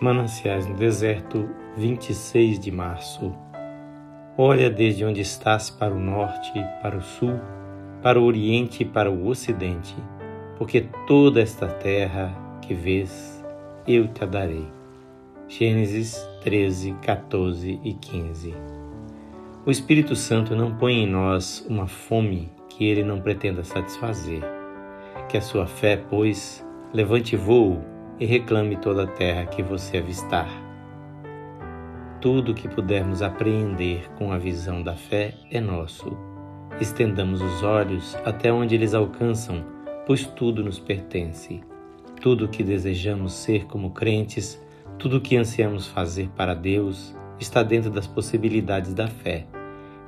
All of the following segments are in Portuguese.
Mananciais no Deserto, 26 de março. Olha desde onde estás para o norte, para o sul, para o oriente e para o ocidente, porque toda esta terra que vês, eu te a darei. Gênesis 13, 14 e 15. O Espírito Santo não põe em nós uma fome que ele não pretenda satisfazer. Que a sua fé, pois, levante voo e reclame toda a terra que você avistar. Tudo que pudermos apreender com a visão da fé é nosso. Estendamos os olhos até onde eles alcançam, pois tudo nos pertence. Tudo o que desejamos ser como crentes, tudo o que ansiamos fazer para Deus, está dentro das possibilidades da fé.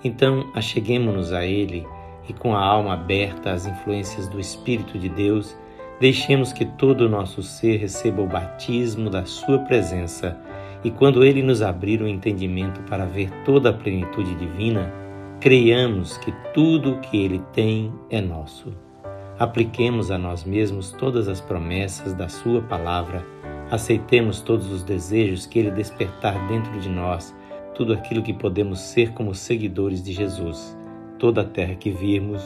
Então, acheguemos-nos a Ele e, com a alma aberta às influências do Espírito de Deus, Deixemos que todo o nosso ser receba o batismo da Sua presença e, quando Ele nos abrir o entendimento para ver toda a plenitude divina, creiamos que tudo o que Ele tem é nosso. Apliquemos a nós mesmos todas as promessas da Sua palavra, aceitemos todos os desejos que Ele despertar dentro de nós, tudo aquilo que podemos ser como seguidores de Jesus. Toda a terra que virmos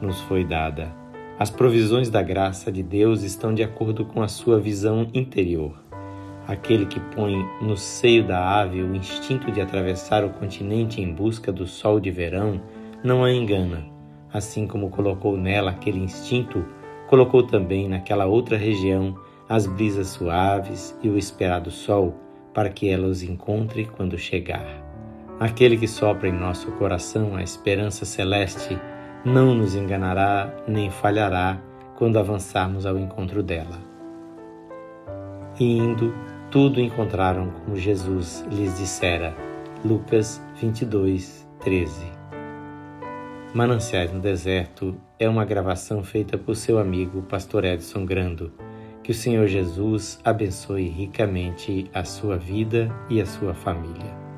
nos foi dada. As provisões da graça de Deus estão de acordo com a sua visão interior. Aquele que põe no seio da ave o instinto de atravessar o continente em busca do sol de verão não a engana. Assim como colocou nela aquele instinto, colocou também naquela outra região as brisas suaves e o esperado sol, para que ela os encontre quando chegar. Aquele que sopra em nosso coração a esperança celeste não nos enganará nem falhará quando avançarmos ao encontro dela. E indo, tudo encontraram como Jesus lhes dissera. Lucas 22, 13. Mananciais no Deserto é uma gravação feita por seu amigo Pastor Edson Grando. Que o Senhor Jesus abençoe ricamente a sua vida e a sua família.